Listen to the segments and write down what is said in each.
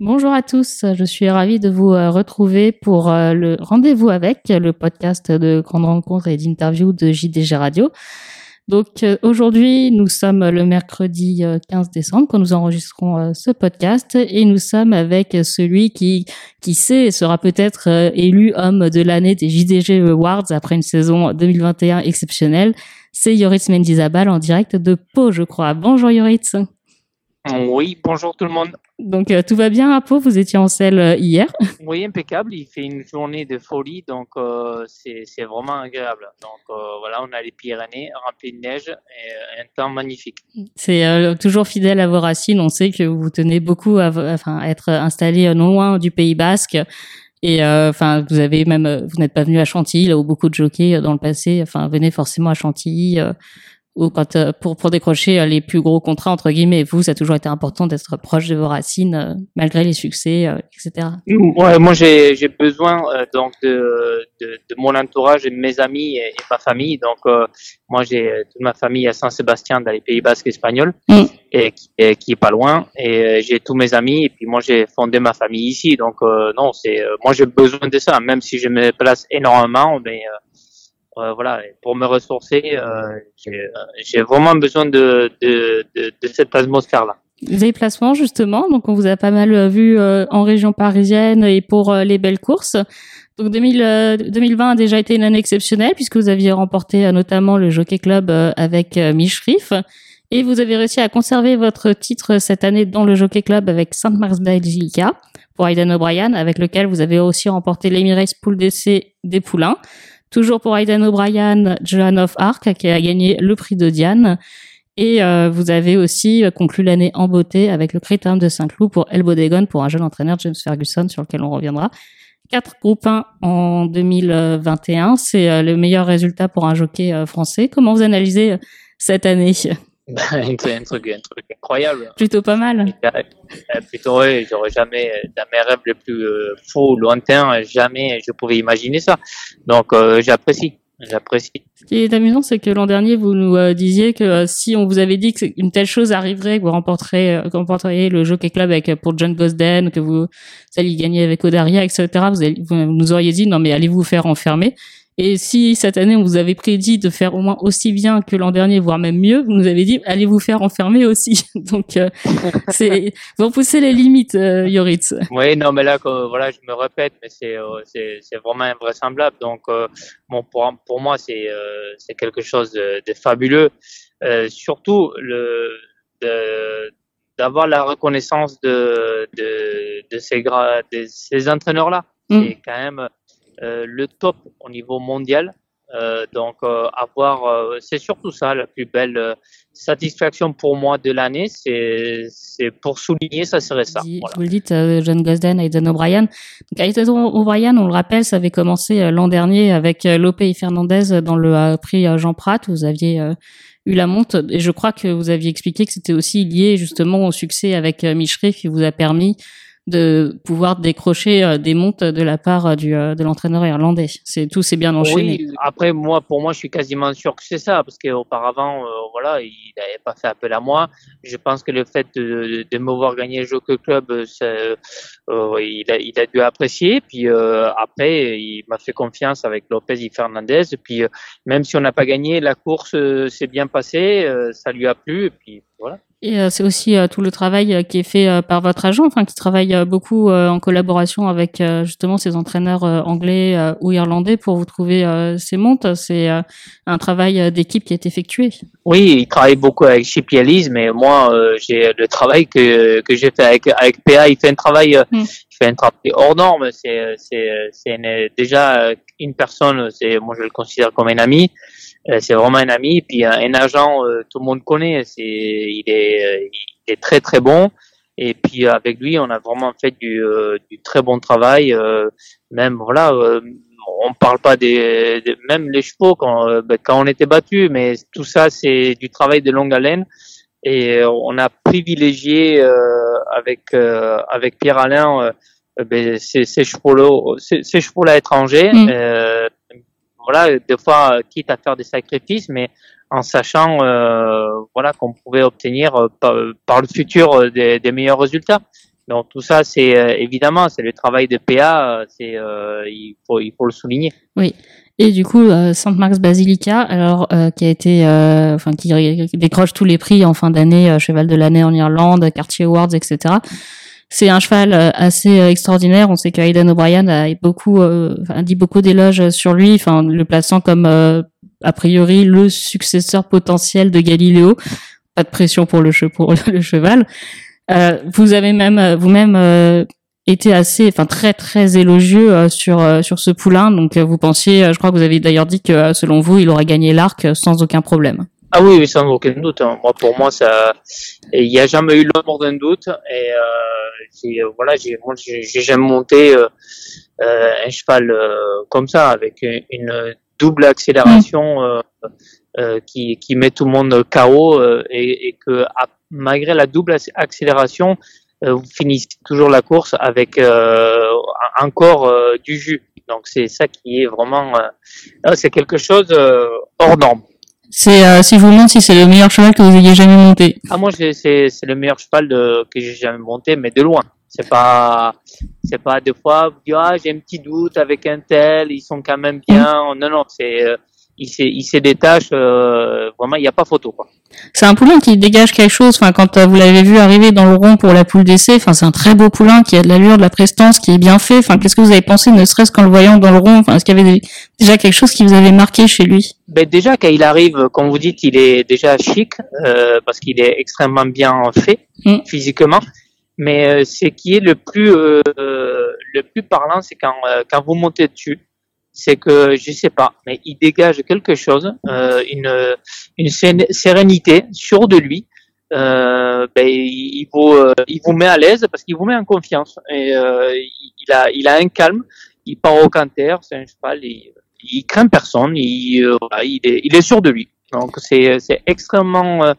Bonjour à tous, je suis ravie de vous euh, retrouver pour euh, le rendez-vous avec le podcast de grandes rencontres et d'interviews de JDG Radio. Donc euh, aujourd'hui, nous sommes le mercredi 15 décembre quand nous enregistrons ce podcast et nous sommes avec celui qui, qui sait, sera peut-être élu homme de l'année des JDG Awards après une saison 2021 exceptionnelle. C'est Yoritz Mendizabal en direct de Pau, je crois. Bonjour Yoritz. Oui, bonjour tout le monde. Donc euh, tout va bien à Pau, vous étiez en selle euh, hier? Oui, impeccable. Il fait une journée de folie, donc euh, c'est vraiment agréable. Donc voilà, on a les Pyrénées remplies de neige et un temps magnifique. C'est toujours fidèle à vos racines. On sait que vous tenez beaucoup à, enfin, à être installé non loin du Pays Basque. Et enfin, vous avez même, vous n'êtes pas venu à Chantilly là où beaucoup de jockeys dans le passé, enfin, venez forcément à Chantilly ou quand euh, pour pour décrocher euh, les plus gros contrats entre guillemets. Vous ça a toujours été important d'être proche de vos racines euh, malgré les succès etc ouais moi j'ai j'ai besoin donc de, de, de mon entourage et de mes amis et, ma famille. Donc moi j'ai toute ma famille à Saint-Sébastien dans les Pays Basques espagnols mm. et, et, qui est pas loin. Et j'ai tous mes amis et puis moi j'ai fondé ma famille ici. Donc non c'est moi j'ai besoin de ça. Même si je me place énormément mais euh, voilà, pour me ressourcer, euh, j'ai vraiment besoin de, de, de, de cette atmosphère-là. Les placements, justement, donc on vous a pas mal euh, vu en région parisienne et pour les belles courses. Donc 2000, 2020 a déjà été une année exceptionnelle puisque vous aviez remporté notamment le Jockey Club avec Michrif et vous avez réussi à conserver votre titre cette année dans le Jockey Club avec Sainte Basilica pour Aidan O'Brien avec lequel vous avez aussi remporté l'Emirates Pool d'essai des Poulains. Toujours pour Aidan O'Brien, Joan of Arc qui a gagné le prix de Diane. Et euh, vous avez aussi conclu l'année en beauté avec le critérium de Saint-Cloud pour El Bodegon pour un jeune entraîneur James Ferguson sur lequel on reviendra. Quatre groupes 1 en 2021, c'est euh, le meilleur résultat pour un jockey euh, français. Comment vous analysez cette année? un, truc, un truc incroyable. Plutôt pas mal. Euh, plutôt, oui, j'aurais jamais, dans mes rêves les plus euh, faux, lointains, jamais je pouvais imaginer ça. Donc, euh, j'apprécie. J'apprécie. Ce qui est amusant, c'est que l'an dernier, vous nous disiez que si on vous avait dit qu'une telle chose arriverait, que vous remporteriez, remporteriez le Jockey Club avec, pour John Gosden, que vous, alliez gagner avec Odaria, etc., vous, vous nous auriez dit, non, mais allez vous faire enfermer? Et si cette année on vous avait prédit de faire au moins aussi bien que l'an dernier, voire même mieux, vous nous avez dit allez vous faire enfermer aussi. Donc euh, c'est vous repoussez les limites, euh, Yoritz. Oui, non, mais là voilà, je me répète, mais c'est euh, c'est vraiment invraisemblable. Donc euh, bon pour pour moi c'est c'est quelque chose de, de fabuleux. surtout le d'avoir la reconnaissance de de de ces de ces entraîneurs là. Mm. C'est quand même euh, le top au niveau mondial. Euh, donc euh, avoir, c'est surtout ça la plus belle satisfaction pour moi de l'année, c'est c'est pour souligner, ça serait ça. Voilà. Vous le dites, John Gosden, Aidan O'Brien. Donc Aidan O'Brien, on le rappelle, ça avait commencé l'an dernier avec Lope Fernandez dans le prix Jean Prat. Vous aviez eu la monte et je crois que vous aviez expliqué que c'était aussi lié justement au succès avec Michri qui vous a permis de pouvoir décrocher euh, des montes de la part euh, du, euh, de l'entraîneur irlandais. C'est tout s'est bien enchaîné. Oui, après moi pour moi je suis quasiment sûr que c'est ça parce qu'auparavant voilà il n'avait pas fait appel à moi. Je pense que le fait de, de me voir gagner le Joker Club ça, euh, il, a, il a dû apprécier. Puis après il m'a fait confiance avec Lopez et Fernandez. Puis même si on n'a pas gagné la course s'est bien passée, ça lui a plu. Et puis voilà. Et euh, c'est aussi euh, tout le travail euh, qui est fait par votre agent, enfin qui travaille beaucoup en collaboration avec justement ces entraîneurs anglais ou irlandais pour vous trouver ces montes. C'est un travail d'équipe qui est effectué. Oui, il travaille beaucoup avec Chip mais moi j'ai le travail que que j'ai fait avec avec PA. Il fait un travail, il fait un travail hors norme. C'est c'est c'est déjà une personne. C'est moi je le considère comme un ami. Euh, c'est vraiment un ami. Puis un, agent, euh, tout le monde connaît. C'est, il est, euh, il est très très bon. Et puis avec lui, on a vraiment fait du, du très bon travail. même voilà, on parle pas des, même les chevaux quand, ben, quand on était battu, mais tout ça c'est du travail de longue haleine. Et on a privilégié avec avec Pierre Alain ben, ces, ces chevaux ces, ces chevaux là étrangers euh, voilà des fois quitte à faire des sacrifices mais en sachant voilà qu'on pouvait obtenir par, par, le futur des, meilleurs résultats. Donc tout ça c'est évidemment c'est le travail de PA il faut il faut le souligner. Oui. Et du coup, euh, Saint Marx Basilica, alors euh, qui a été, euh, enfin qui décroche tous les prix en fin d'année, cheval de l'année en Irlande, Cartier Awards, etc. C'est un cheval assez extraordinaire. On sait qu'Aiden O'Brien a beaucoup, a dit beaucoup d'éloges sur lui, enfin le plaçant comme a priori le successeur potentiel de Galiléo. Pas de pression pour le, cheval. vous avez même vous-même était assez, enfin très très élogieux euh, sur euh, sur ce poulain. Donc euh, vous pensiez, je crois que vous avez d'ailleurs dit que selon vous, il aurait gagné l'arc sans aucun problème. Ah oui, sans aucun doute. Hein. Moi, pour moi, ça, il n'y a jamais eu l'ombre d'un doute. Et euh, voilà, j'ai, j'ai jamais monté euh, un cheval comme ça avec une double accélération mmh. qui, qui met tout le monde KO et, et que malgré la double accélération, euh, vous finissez toujours la course avec euh, encore euh, du jus. Donc c'est ça qui est vraiment, c'est quelque chose hors norme. C'est si je vous demande si c'est le meilleur cheval que vous ayez jamais monté. Ah moi c'est c'est le meilleur cheval de, que j'ai jamais monté, mais de loin. C'est pas c'est pas des fois vous dites ah j'ai un petit doute avec un tel, ils sont quand même bien. Non non c'est il s'est détache euh, vraiment il n'y a pas photo quoi. C'est un poulain qui dégage quelque chose. Enfin, quand euh, vous l'avez vu arriver dans le rond pour la poule d'essai, enfin, c'est un très beau poulain qui a de l'allure, de la prestance, qui est bien fait. Enfin, qu'est-ce que vous avez pensé, ne serait-ce qu'en le voyant dans le rond? Enfin, est-ce qu'il y avait déjà quelque chose qui vous avait marqué chez lui? Ben déjà, quand il arrive, comme vous dites, il est déjà chic euh, parce qu'il est extrêmement bien fait mm. physiquement. Mais ce qui est le plus le plus parlant, c'est quand quand vous montez dessus c'est que je sais pas, mais il dégage quelque chose, euh, une, une sérénité sur de lui. Euh, ben, il vous euh, il vous met à l'aise parce qu'il vous met en confiance et euh, il a il a un calme. Il part au canter, c'est un cheval, il, il craint personne, il, euh, il est il est sûr de lui. Donc c'est c'est extrêmement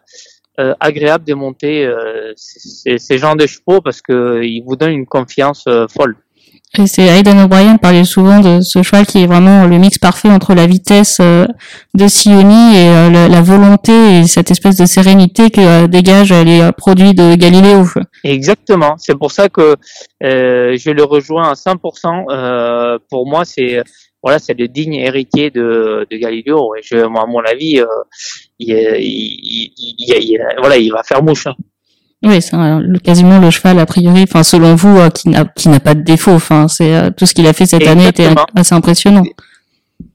agréable de monter ces, ces genres de chevaux parce que il vous donne une confiance folle. Et c'est Aidan O'Brien parlait souvent de ce cheval qui est vraiment le mix parfait entre la vitesse euh, de Sioni et euh, la, volonté et cette espèce de sérénité que euh, dégagent les produits de Galiléo. Exactement. C'est pour ça que je le rejoins à 100%. pour moi, c'est voilà, c'est le digne héritier de, de Galiléo. Et je, à mon avis, il, il, il, voilà, il va faire mouche. Hein. Oui, c'est quasiment le cheval a priori, enfin selon vous, euh, qui n'a qui n'a pas de défaut. Enfin, c'est euh, tout ce qu'il a fait cette année était assez impressionnant.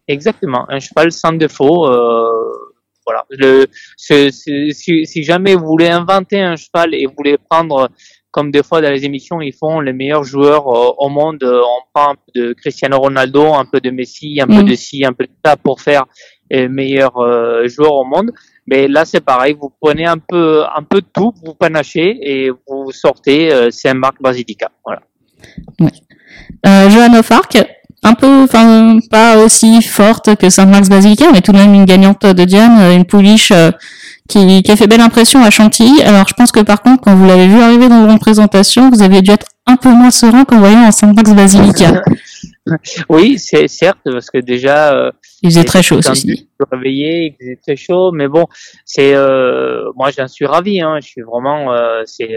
Exactement, un cheval sans défaut. Euh, voilà. Le, si, si, jamais vous voulez inventer un cheval et vous voulez prendre, comme des fois dans les émissions, ils font les meilleurs joueurs au monde. On prend un peu de Cristiano Ronaldo, un peu de Messi, un peu mm. de ci, un peu de ça pour faire les meilleurs joueurs au monde. Mais là, c'est pareil. Vous prenez un peu, un peu de tout, vous panachez et vous sortez. Euh, marque Basilica. Voilà. Ouais. Euh, Johanna un peu, enfin, pas aussi forte que Saint-Max Basilica, mais tout de même une gagnante de Diane, euh, une pouliche euh, qui, qui, a fait belle impression à Chantilly. Alors, je pense que par contre, quand vous l'avez vu arriver dans une présentation, vous avez dû être un peu moins serein qu'en voyant un Saint-Max Basilica. oui, c'est certes, parce que déjà, euh, il faisait très chaud aussi. Réveillé, il faisait très chaud, mais bon, c'est euh, moi j'en suis ravi. Hein, je suis vraiment, euh, c'est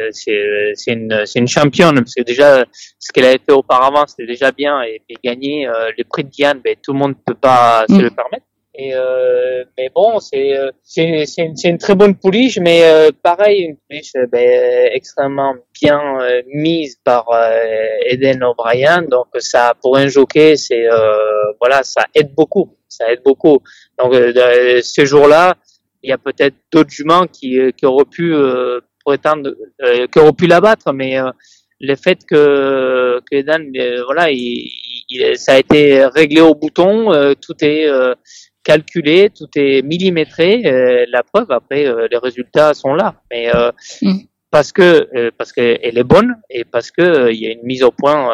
une c'est une championne parce que déjà ce qu'elle a fait auparavant c'était déjà bien et, et gagner euh, le prix de Diane, ben tout le monde peut pas se mm. le permettre. Et euh, mais bon, c'est euh, c'est une, une, très bonne pouliche, mais euh, pareil une pouliche ben, extrêmement bien euh, mise par Eden O'Brien. Donc ça pour un jockey, c'est voilà, ça aide beaucoup, ça aide beaucoup. Donc ce jour-là, il y a peut-être d'autres juments qui qui auraient pu prétendre, qui auraient pu l'abattre, mais le fait que, que Eden, voilà, il, il, ça a été réglé au bouton, tout est calculé, tout est millimétré. Euh, la preuve, après, euh, les résultats sont là. Mais euh, mm. parce que parce qu'elle est bonne et parce que il y a une mise au point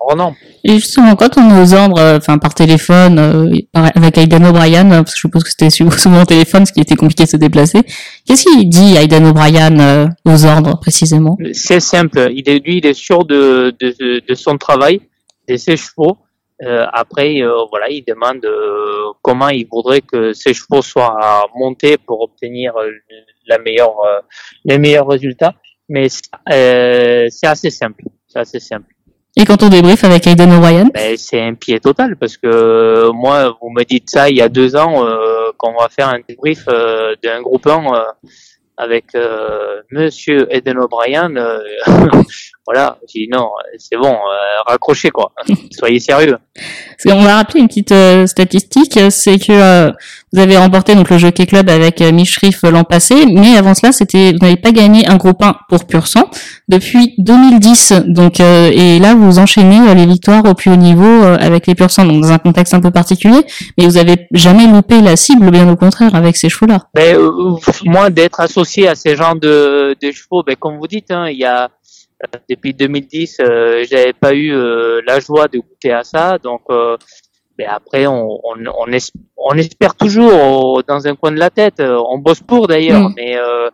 hors norme. Et justement, quand on est aux ordres, euh, enfin par téléphone, euh, avec Aidan O'Brien, parce que je suppose que c'était souvent au téléphone, ce qui était compliqué de se déplacer. Qu'est-ce qu'il dit Aidan O'Brien aux ordres précisément? C'est simple. Il est, lui, il est sûr de, de, de son travail, de ses chevaux. Euh, après, voilà, il demande comment il voudrait que ses chevaux soient montés pour obtenir la meilleure, les meilleurs résultats. Mais c'est assez simple. C'est assez simple. Et quand on débrief avec Aiden O'Brien? Ben, C'est un pied total parce que euh, moi, vous me dites ça il y a deux ans euh, qu'on va faire un débrief euh, d'un groupe 1 euh, avec Monsieur Eden O'Brien. voilà, j'ai dit non, c'est bon, raccrochez quoi, soyez sérieux. On va rappeler une petite statistique, c'est que vous avez remporté donc le Jockey Club avec euh, Michrif l'an passé, mais avant cela, c'était vous n'avez pas gagné un groupe 1 pour pur sang depuis 2010. Donc euh, et là vous enchaînez euh, les victoires au plus haut niveau avec les pur sang, donc dans un contexte un peu particulier, mais vous avez jamais loupé la cible, bien au contraire avec ces chevaux-là. Ben, moi d'être associé à ces genres de, de chevaux, ben, comme vous dites, hein, il y a depuis 2010, euh, j'avais pas eu la joie de goûter à ça, donc mais après, on, on, on, espère toujours dans un coin de la tête. Euh, on bosse pour d'ailleurs, mm. mais euh,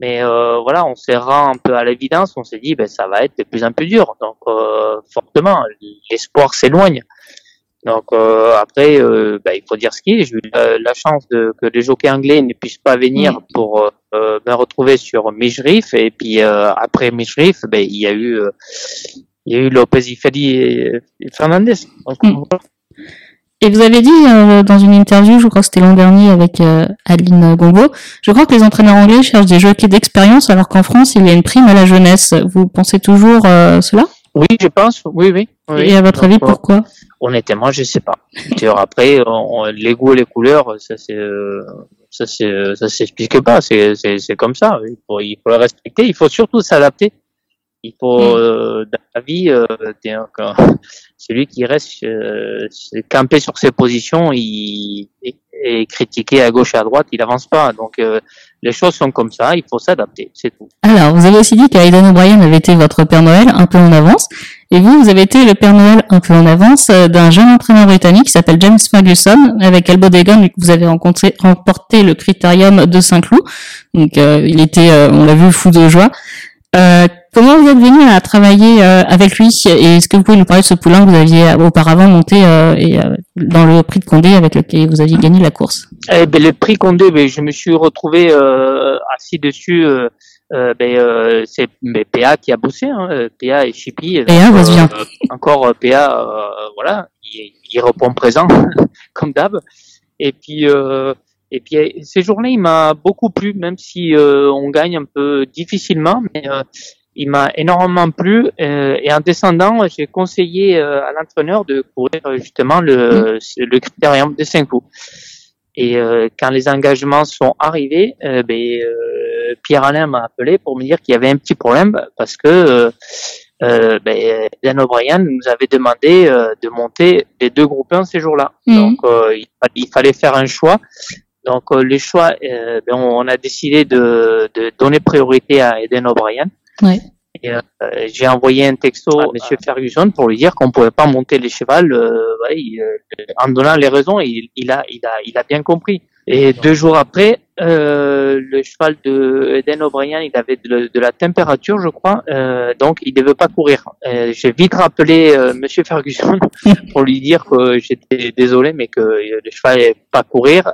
mais euh, voilà, on s'est rendu un peu à l'évidence. On s'est dit, ben ça va être de plus en plus dur. Donc fortement, l'espoir s'éloigne. Donc après, ben, il faut dire ce qu'il est. J'ai eu la, chance de que les jockeys anglais ne puissent pas venir mm. pour me retrouver sur Mijrif. Et puis après Mijrif, ben, il y a eu il y a eu Lopez et Fernandez. Donc, mm. Et vous avez dit euh, dans une interview, je crois que c'était l'an dernier avec euh, Adeline Gombo, je crois que les entraîneurs anglais cherchent des jockeys d'expérience alors qu'en France, il y a une prime à la jeunesse. Vous pensez toujours euh, cela? Oui, je pense. Oui, oui. Et à votre avis, pourquoi? Honnêtement, je sais pas. Après, les goûts et les couleurs, ça c'est ça c'est ça s'explique pas. C'est c'est comme ça. Il faut il faut le respecter. Il faut surtout s'adapter. Il faut, mm. euh, dans la vie, euh, celui qui reste euh, campé sur ses positions, il est critiqué à gauche et à droite, il avance pas. Donc euh, les choses sont comme ça, il faut s'adapter, c'est tout. Alors, vous avez aussi dit qu'Aidan O'Brien avait été votre Père Noël un peu en avance, et vous, vous avez été le Père Noël un peu en avance d'un jeune entraîneur britannique qui s'appelle James Ferguson, avec Elbow Dagon, vous avez rencontré, remporté le Critérium de Saint-Cloud. Donc, il était, on l'a vu, fou de joie. Euh, comment vous êtes venu à travailler euh, avec lui et est-ce que vous pouvez nous parler de ce poulain que vous aviez auparavant monté euh, et, dans le prix de Condé avec lequel vous aviez gagné la course? Eh ben, Le prix Condé, ben, je me suis retrouvé assis dessus. Ben, c'est PA qui a bossé, hein, PA et Chippy. PA, vas bien. encore PA, voilà, il, il répond présent comme d'hab. Et puis et puis ces journées, il m'a beaucoup plu, même si euh, on gagne un peu difficilement, mais euh, il m'a énormément plu. Euh, et en descendant, j'ai conseillé à l'entraîneur de courir justement le, mmh. le critérium de 5 coups. Et quand les engagements sont arrivés, ben, Pierre Alain m'a appelé pour me dire qu'il y avait un petit problème parce que euh, ben, Dan O'Brien nous avait demandé de monter les deux groupes 1 ces jours-là. Mmh. Donc il, il, fallait faire un choix donc euh, les choix, euh, ben, on a décidé de, de, donner priorité à Eden O'Brien. Euh, j'ai envoyé un texto à Monsieur Ferguson pour lui dire qu'on pouvait pas monter les chevals. Ouais, en donnant les raisons, il, il, a, il, a, il a bien compris. Et deux jours après, euh, le cheval de Eden O'Brien, il avait de, de, la température, je crois, euh, donc il ne devait pas courir. Euh, J'ai vite rappelé euh, Monsieur Ferguson pour lui dire que j'étais désolé, mais que le cheval n'allait pas courir.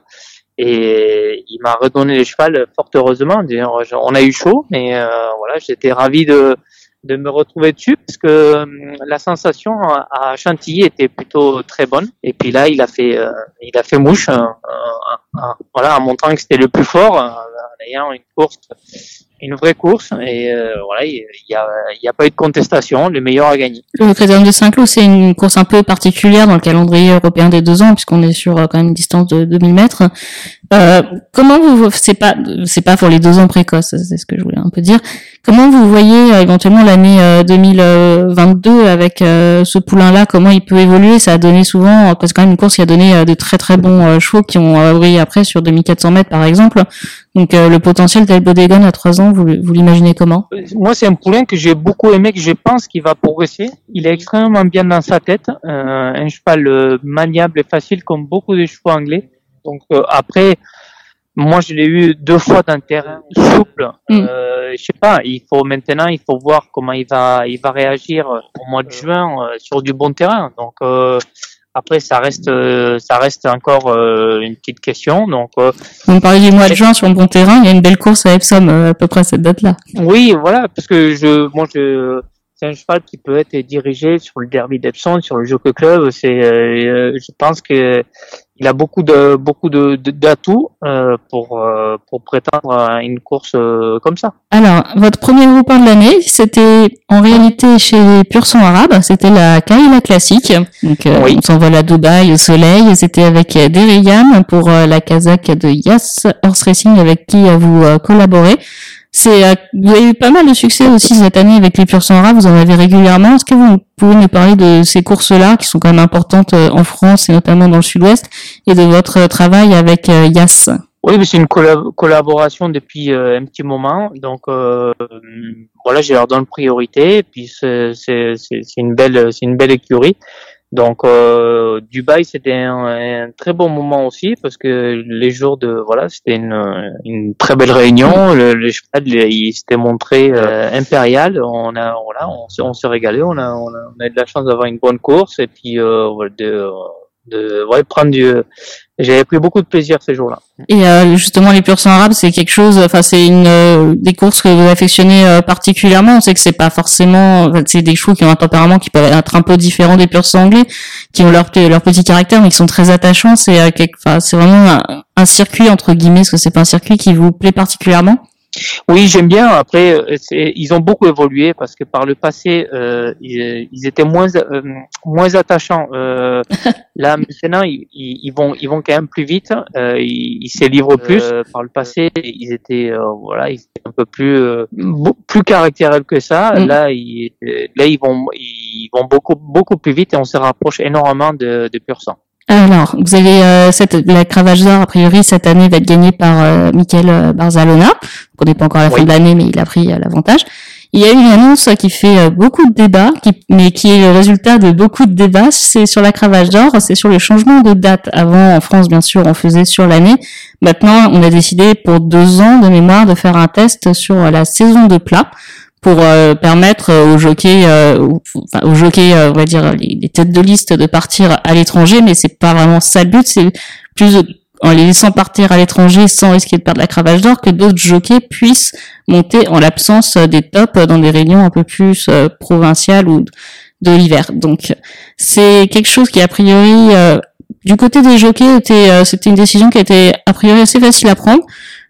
Et il m'a redonné les chevals fort heureusement. On a eu chaud, mais euh, voilà, j'étais ravi de, de me retrouver dessus parce que euh, la sensation à Chantilly était plutôt très bonne. Et puis là, il a fait, euh, il a fait mouche, voilà, en montrant que c'était le plus fort, en ayant une course une vraie course et euh, voilà, il n'y a, y a pas eu de contestation, le meilleur a gagné. Le Critérium de Saint-Cloud, c'est une course un peu particulière dans le calendrier européen des deux ans, puisqu'on est sur euh, quand même une distance de 2000 mètres. Euh, comment vous, c'est pas, c'est pas pour les deux ans précoces, c'est ce que je voulais un peu dire. Comment vous voyez euh, éventuellement l'année 2022 euh, avec euh, ce poulain-là? Comment il peut évoluer? Ça a donné souvent, parce que quand même une course qui a donné de très très bons chevaux qui ont brillé après sur 2400 mètres par exemple. Donc le potentiel d'Albodegon à 3 ans, vous, vous l'imaginez comment? Moi, c'est un poulain que j'ai beaucoup aimé, que je pense qu'il va progresser. Il est extrêmement bien dans sa tête, un cheval maniable et facile comme beaucoup de chevaux anglais. Donc après, moi, je l'ai eu deux fois le terrain souple. Mm. Euh, je sais pas. Il faut maintenant, il faut voir comment il va, il va réagir au mois de juin euh, sur du bon terrain. Donc euh, après, ça reste, euh, ça reste encore euh, une petite question. Donc, vous me parlez du mois de juin sur le bon terrain. Il y a une belle course à Epsom à peu près à cette date-là. Oui, voilà, parce que je, moi, je, c'est un cheval qui peut être dirigé sur le derby d'Epsom, sur le Jockey Club. C'est, je pense que il a beaucoup de beaucoup de d'atouts euh, pour euh, pour prétendre à une course euh, comme ça. Alors, votre premier groupe de l'année, c'était en réalité chez Pur Sang Arabes, c'était la Kaila classique. Donc euh, on s'envole à Dubaï au soleil, c'était avec Derriam pour la Kazakh de Yas Horse Racing avec qui vous collaborez. C'est, euh, vous avez eu pas mal de succès aussi cette année avec les Pur Sang vous en avez régulièrement. Est-ce que vous pouvez nous parler de ces courses-là qui sont quand même importantes euh, en France et notamment dans le Sud-Ouest et de votre travail avec euh, Yas? Oui, c'est une collaboration depuis un petit moment. Donc voilà, je leur donne priorité. Et puis c'est une belle, c'est une belle écurie. Donc euh, Dubaï c'était un, très bon moment aussi parce que les jours de voilà c'était une, une très belle réunion. Le, le cheval il s'était montré euh, impérial. On a voilà on, on s'est régalé. On a, on a, on a eu de la chance d'avoir une bonne course et puis euh, de de ouais, prendre du j'avais pris beaucoup de plaisir ces jours-là. Et euh, justement, les purs sang arabes, c'est quelque chose. Enfin, c'est une euh, des courses que vous affectionnez euh, particulièrement. On sait que c'est pas forcément. c'est des chevaux qui ont un tempérament qui peut être un peu différent des purs sang anglais, qui ont leur leur petit caractère, mais qui sont très attachants. C'est enfin, c'est vraiment un, un, circuit entre guillemets, parce que c'est pas un circuit qui vous plaît particulièrement. Oui, j'aime bien. Après, euh, ils ont beaucoup évolué parce que par le passé, euh, ils, étaient moins euh, moins attachants. Euh, là, maintenant, ils, ils, vont ils vont quand même plus vite. Euh, ils, ils livrent plus. par le passé, ils étaient voilà, ils étaient un peu plus plus caractériels que ça. Mm. Là, ils, là, ils vont ils vont beaucoup beaucoup plus vite et on se rapproche énormément de, de pur sang. Alors, vous avez euh, cette, la cravache d'or, a priori, cette année va être gagnée par euh, Michael euh, Barzalona. On connaît pas encore la fin de l'année, mais il a pris l'avantage. Il y a une annonce qui fait beaucoup de débats, mais qui est le résultat de beaucoup de débats. C'est sur la cravache d'or, c'est sur le changement de date. Avant, en France, bien sûr, on faisait sur l'année. Maintenant, on a décidé pour deux ans de mémoire de faire un test sur la saison de plat pour euh, permettre aux jockeys, euh, enfin, aux jockeys, euh, on va dire les, têtes de liste de partir à l'étranger, mais c'est pas vraiment ça le but, c'est plus en les laissant partir à l'étranger sans risquer de perdre la cravache d'or que d'autres jockeys puissent monter en l'absence des tops dans des réunions un peu plus provinciales ou de l'hiver. Donc c'est quelque chose qui a priori du côté des jockeys était c'était une décision qui était a priori assez facile à prendre.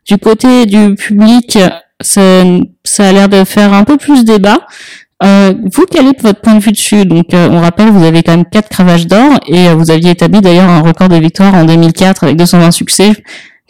Du côté du public, ça, ça a l'air de faire un peu plus débat. Euh, vous, quel est votre point de vue dessus Donc, euh, on rappelle, vous avez quand même quatre cravages d'or et euh, vous aviez établi d'ailleurs un record de victoire en 2004 avec 220 succès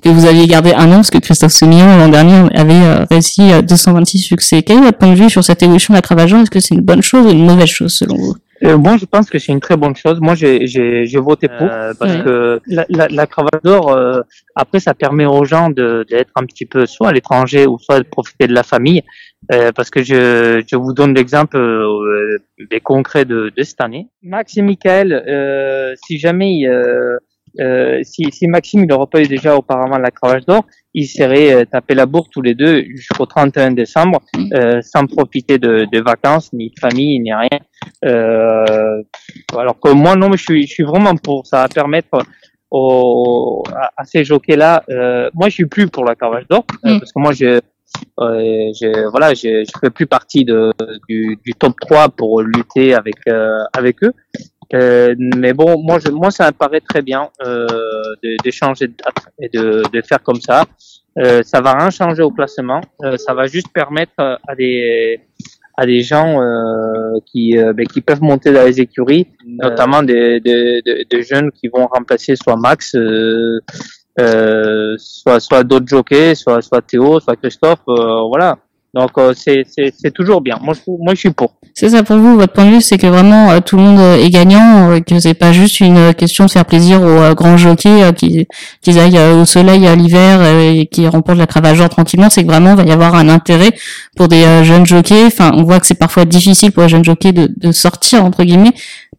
que vous aviez gardé un an parce que Christophe Semillon l'an dernier avait euh, réussi 226 succès. Quel est votre point de vue sur cette évolution de la cravache d'or? Est-ce que c'est une bonne chose ou une mauvaise chose selon vous? Euh, moi, je pense que c'est une très bonne chose. Moi, j'ai, j'ai, j'ai voté pour euh, parce que la, la, la cravate d'or, euh, après, ça permet aux gens de, d'être un petit peu soit à l'étranger ou soit de profiter de la famille. Euh, parce que je, je vous donne l'exemple des concrets de, de cette année. Max et Michael, si jamais euh, si, si Maxime il n'aurait pas eu déjà auparavant la cravache d'or, il serait euh, tapé la bourre tous les deux jusqu'au 31 décembre, euh, sans profiter de, de, vacances, ni de famille, ni rien. Euh, alors que moi, non, mais je suis, je suis vraiment pour. Ça va permettre aux, à, ces jockeys-là. Euh, moi, je suis plus pour la cravache d'or, mm. parce que moi, je, je voilà, je, je fais plus partie de, du, du top 3 pour lutter avec avec eux. Euh, mais bon, moi, je, moi, ça me paraît très bien euh, d'échanger de, de, date et de, de faire comme ça. Euh, ça va rien changer au classement. Euh, ça va juste permettre à des à des gens euh, qui euh, ben, qui peuvent monter dans les écuries, notamment des, des, des, jeunes qui vont remplacer soit Max, soit soit d'autres jockeys, soit soit Théo, soit Christophe. voilà Donc euh, c'est c'est toujours bien. Moi je moi je suis pour. C'est ça pour vous votre point de vue, c'est que vraiment euh, tout le monde est gagnant, euh, que c'est pas juste une question de faire plaisir aux grands jockeys qui qui aillent au soleil à l'hiver et qui remportent la Travageur tranquillement, c'est que vraiment il va y avoir un intérêt pour des jeunes jockeys. Enfin, on voit que c'est parfois difficile pour les jeunes jockeys de, de sortir entre guillemets.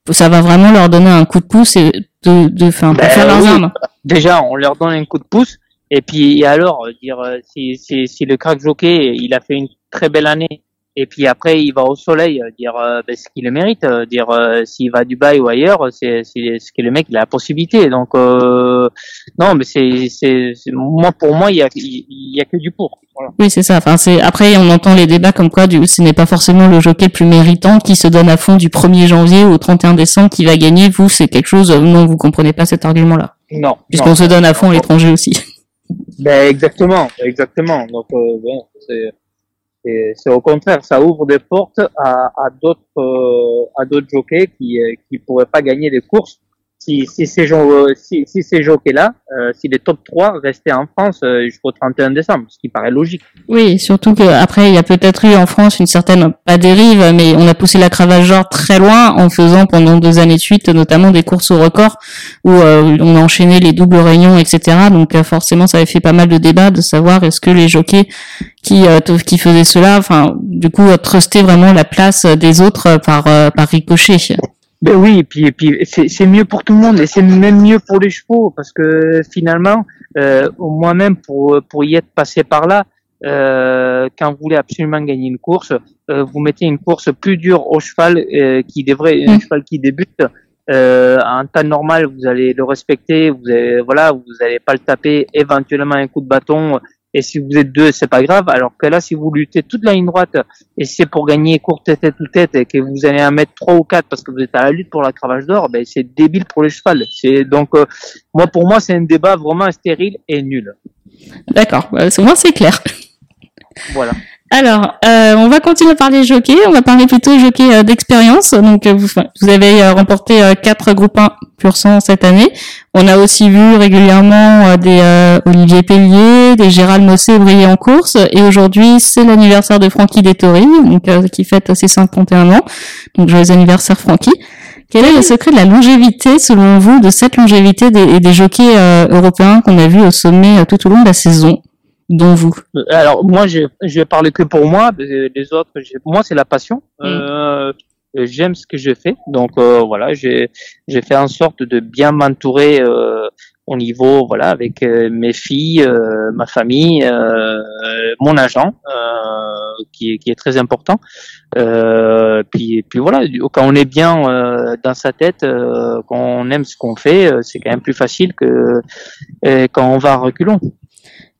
Ça va vraiment leur donner un coup de pouce et de de, enfin, pour ben faire leurs armes. Déjà, on leur donne un coup de pouce et puis alors, euh, dire euh, si, si, si le crack jockey, il a fait une très belle année, et puis après il va au soleil, euh, dire ben, ce qu'il le mérite, dire s'il va à Dubaï ou ailleurs, c'est c'est ce que le mec il a la possibilité. Donc euh, non, mais c'est c'est moi pour moi il y a il y a que du pour. Oui, c'est ça. Enfin, c'est après on entend les débats comme quoi du, ce n'est pas forcément le jockey le plus méritant qui se donne à fond du 1er janvier au 31 décembre qui va gagner. Vous, c'est quelque chose non, vous comprenez pas cet argument-là. Non. Puisqu'on se donne à fond à l'étranger aussi. Ben exactement, exactement. Donc euh, bon, c'est au contraire, ça ouvre des portes à, à d'autres euh, à d'autres jockeys qui euh, qui pourraient pas gagner des courses si, si ces, euh, si, si ces jockeys-là, euh, si les top 3 restaient en France euh, jusqu'au 31 décembre, ce qui paraît logique. Oui, surtout qu'après, il y a peut-être eu en France une certaine, pas dérive, mais on a poussé la cravache genre très loin en faisant pendant deux années de suite, notamment des courses au record, où euh, on a enchaîné les doubles réunions, etc. Donc forcément, ça avait fait pas mal de débats de savoir est-ce que les jockeys qui, qui faisaient cela, enfin, du coup, trustaient vraiment la place des autres par, par ricochet. Ben oui, et puis, et puis c'est mieux pour tout le monde et c'est même mieux pour les chevaux parce que finalement, euh, moi-même pour pour y être passé par là, euh, quand vous voulez absolument gagner une course, euh, vous mettez une course plus dure au cheval euh, qui devrait, un mmh. cheval qui débute. Euh, en temps normal, vous allez le respecter, vous allez, voilà, vous allez pas le taper, éventuellement un coup de bâton, et si vous êtes deux, c'est pas grave. Alors que là, si vous luttez toute la ligne droite et c'est pour gagner courte tête ou tête et que vous allez en mettre trois ou quatre parce que vous êtes à la lutte pour la cravache d'or, ben c'est débile pour les cheval. C'est donc euh, moi pour moi c'est un débat vraiment stérile et nul. D'accord, bah, moi c'est clair. Voilà. Alors, euh, on va continuer à parler jockey. On va parler plutôt jockey euh, d'expérience. Donc, euh, vous, avez remporté quatre groupes 1 pur sang cette année. On a aussi vu régulièrement des Olivier Pellier, des Gérald Mossé briller en course. Et aujourd'hui, c'est l'anniversaire de Francky Dettori, donc qui fête ses 51 ans. Donc, joyeux anniversaire Francky. Quel est le secret de la longévité, selon vous, de cette longévité des, des jockeys européens qu'on a vus au sommet tout au long de la saison? Dont vous euh, Alors moi, je, je vais parler que pour moi. Les autres, moi, c'est la passion. Mm. Euh, J'aime ce que je fais, donc euh, voilà, j'ai j'ai fait en sorte de bien m'entourer euh, au niveau, voilà, avec euh, mes filles, euh, ma famille, mon agent, qui est qui est très important. puis puis voilà, quand on est bien dans sa tête, quand on aime ce qu'on fait, c'est quand même plus facile que quand on va à reculons.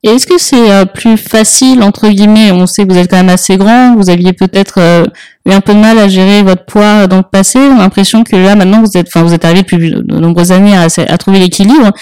Et est-ce que c'est euh, plus facile, entre guillemets, on sait que vous êtes quand même assez grand, vous aviez peut-être euh, eu un peu de mal à gérer votre poids dans le passé, on a l'impression que là maintenant vous êtes, enfin vous êtes arrivé depuis de nombreuses années à, trouver l'équilibre.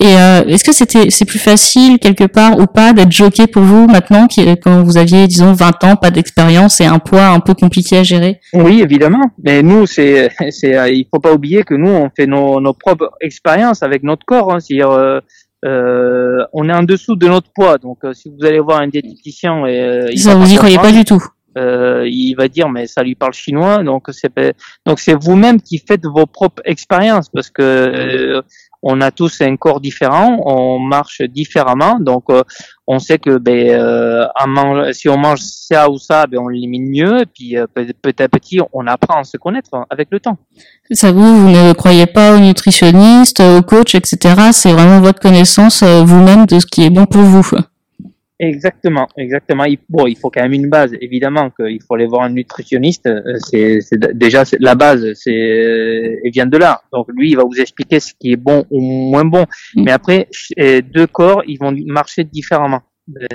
Et euh, est-ce que c'était c'est plus facile quelque part ou pas d'être jockey pour vous maintenant quand vous aviez disons 20 ans, pas d'expérience et un poids un peu compliqué à gérer? Oui, évidemment. Mais nous c'est c'est il faut pas oublier que nous on fait nos, nos propres expériences avec notre corps. Hein, c'est-à-dire euh, on est en dessous de notre poids. Donc, euh, si vous allez voir un diététicien, et, euh, il ça vous y croyez pas du tout. il va dire mais ça lui parle chinois. Donc c'est donc c'est vous-même qui faites vos propres expériences parce que on a tous un corps différent, on marche différemment, donc euh, on sait que ben, euh, si on mange ça ou ça, ben, on l'élimine mieux, et puis euh, petit à petit, on apprend à se connaître avec le temps. Ça vous, vous ne croyez pas aux nutritionnistes, aux coachs, etc. C'est vraiment votre connaissance vous-même de ce qui est bon pour vous. Exactement, exactement. bon, il faut quand même une base. Évidemment qu'il faut aller voir un nutritionniste. Euh, c'est, déjà la base. C'est, elle vient de là. Donc lui, il va vous expliquer ce qui est bon ou moins bon. Mm. Mais après, deux corps, ils vont marcher différemment.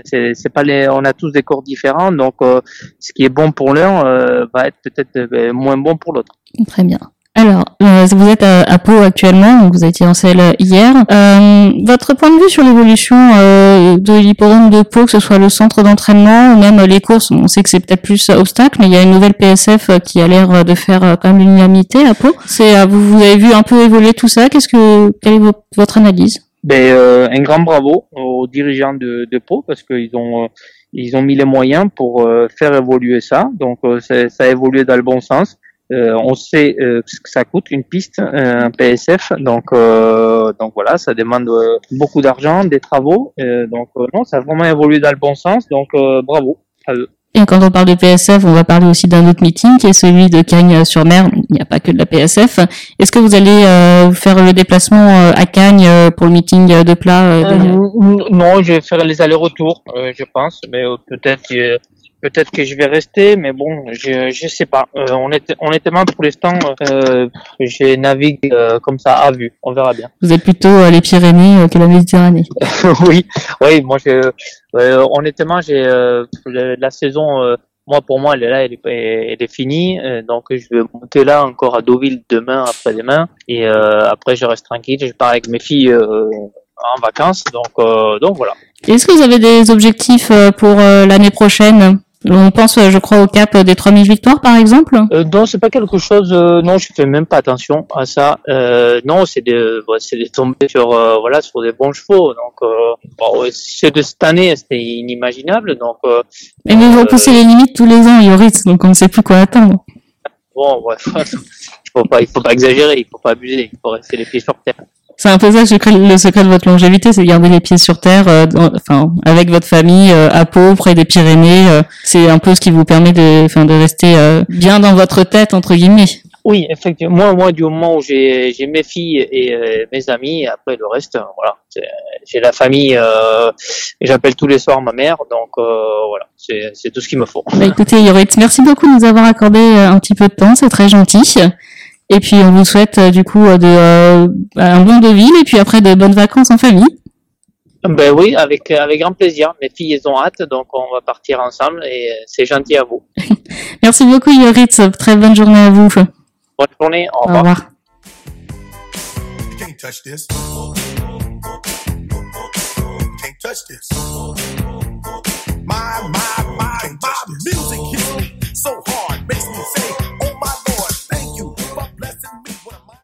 C'est, c'est pas les, on a tous des corps différents, donc euh, ce qui est bon pour l'un euh, va être peut-être moins bon pour l'autre. Très bien. Alors, euh, vous êtes à, Pau actuellement, donc vous été en selle hier. Euh, votre point de vue sur l'évolution euh, de l'hippodrome de Pau, que ce soit le centre d'entraînement ou même les courses, on sait que c'est peut-être plus obstacle, mais il y a une nouvelle PSF qui a l'air de faire quand même l'unanimité à Pau. C'est, vous, vous avez vu un peu évoluer tout ça. Qu'est-ce que, quelle est votre analyse? Ben, un grand bravo aux dirigeants de, de Pau parce qu'ils ont ils ont mis les moyens pour faire évoluer ça. Donc ça a évolué dans le bon sens. Euh, on sait euh, ce que ça coûte une piste, euh, un PSF. Donc, donc voilà, ça demande beaucoup d'argent, des travaux. donc non, ça a vraiment évolué dans le bon sens. Donc bravo à eux. Et quand on parle de PSF, on va parler aussi d'un autre meeting qui est celui de Cagnes-sur-Mer. Il n'y a pas que de la PSF. Est-ce que vous allez faire le déplacement à Cagnes pour le meeting de plat Non, je vais faire les allers-retours, je pense, mais peut-être Peut-être que je vais rester, mais bon, je je sais pas. Euh, on est honnêtement pour l'instant, euh, je navigue euh, comme ça à vue. On verra bien. Vous êtes plutôt euh, les Pyrénées que la Méditerranée. oui, oui. Moi, je, honnêtement, j'ai la saison. moi, pour moi, elle est là, elle est, elle est finie. donc, je vais monter là encore à Deauville demain, après-demain, et après, je reste tranquille. Je pars avec mes filles en vacances. Donc, donc voilà. Est-ce que vous avez des objectifs pour l'année prochaine? On pense, euh, je crois, au cap des 3000 victoires, par exemple? Euh, Non, c'est pas quelque chose. Euh, non, je fais même pas attention à ça. Euh, non, c'est de, c'est de tomber sur, euh, voilà, sur des bons chevaux. Donc, bon, c'est de cette année, c'était inimaginable. Donc. Mais vous repoussez les limites tous les ans, Yoritz, donc on ne sait plus quoi attendre. Bon, bref, il faut pas, il faut pas exagérer, il faut pas abuser, il faut rester les pieds sur terre. C'est un peu ça le secret, de votre longévité, c'est de garder les pieds sur terre, euh, enfin avec votre famille euh, à Pau, près des Pyrénées. Euh, c'est un peu ce qui vous permet de, enfin, de rester bien dans votre tête entre guillemets. Oui, effectivement. Moi, moi, du moment où j'ai mes filles et mes amis, après le reste, voilà, j'ai la famille. J'appelle tous les soirs ma mère, donc voilà, c'est tout ce qu'il me faut. Bah, écoutez, Yoritz, merci beaucoup de nous avoir accordé un petit peu de temps, c'est très gentil. Et puis on vous souhaite euh, du coup euh, de, euh, un bon Deauville et puis après de bonnes vacances en famille. Ben oui, avec, avec grand plaisir. Mes filles, elles ont hâte, donc on va partir ensemble et c'est gentil à vous. Merci beaucoup, Yoritz. Très bonne journée à vous. Bonne journée. Au, revoir. Au revoir. My.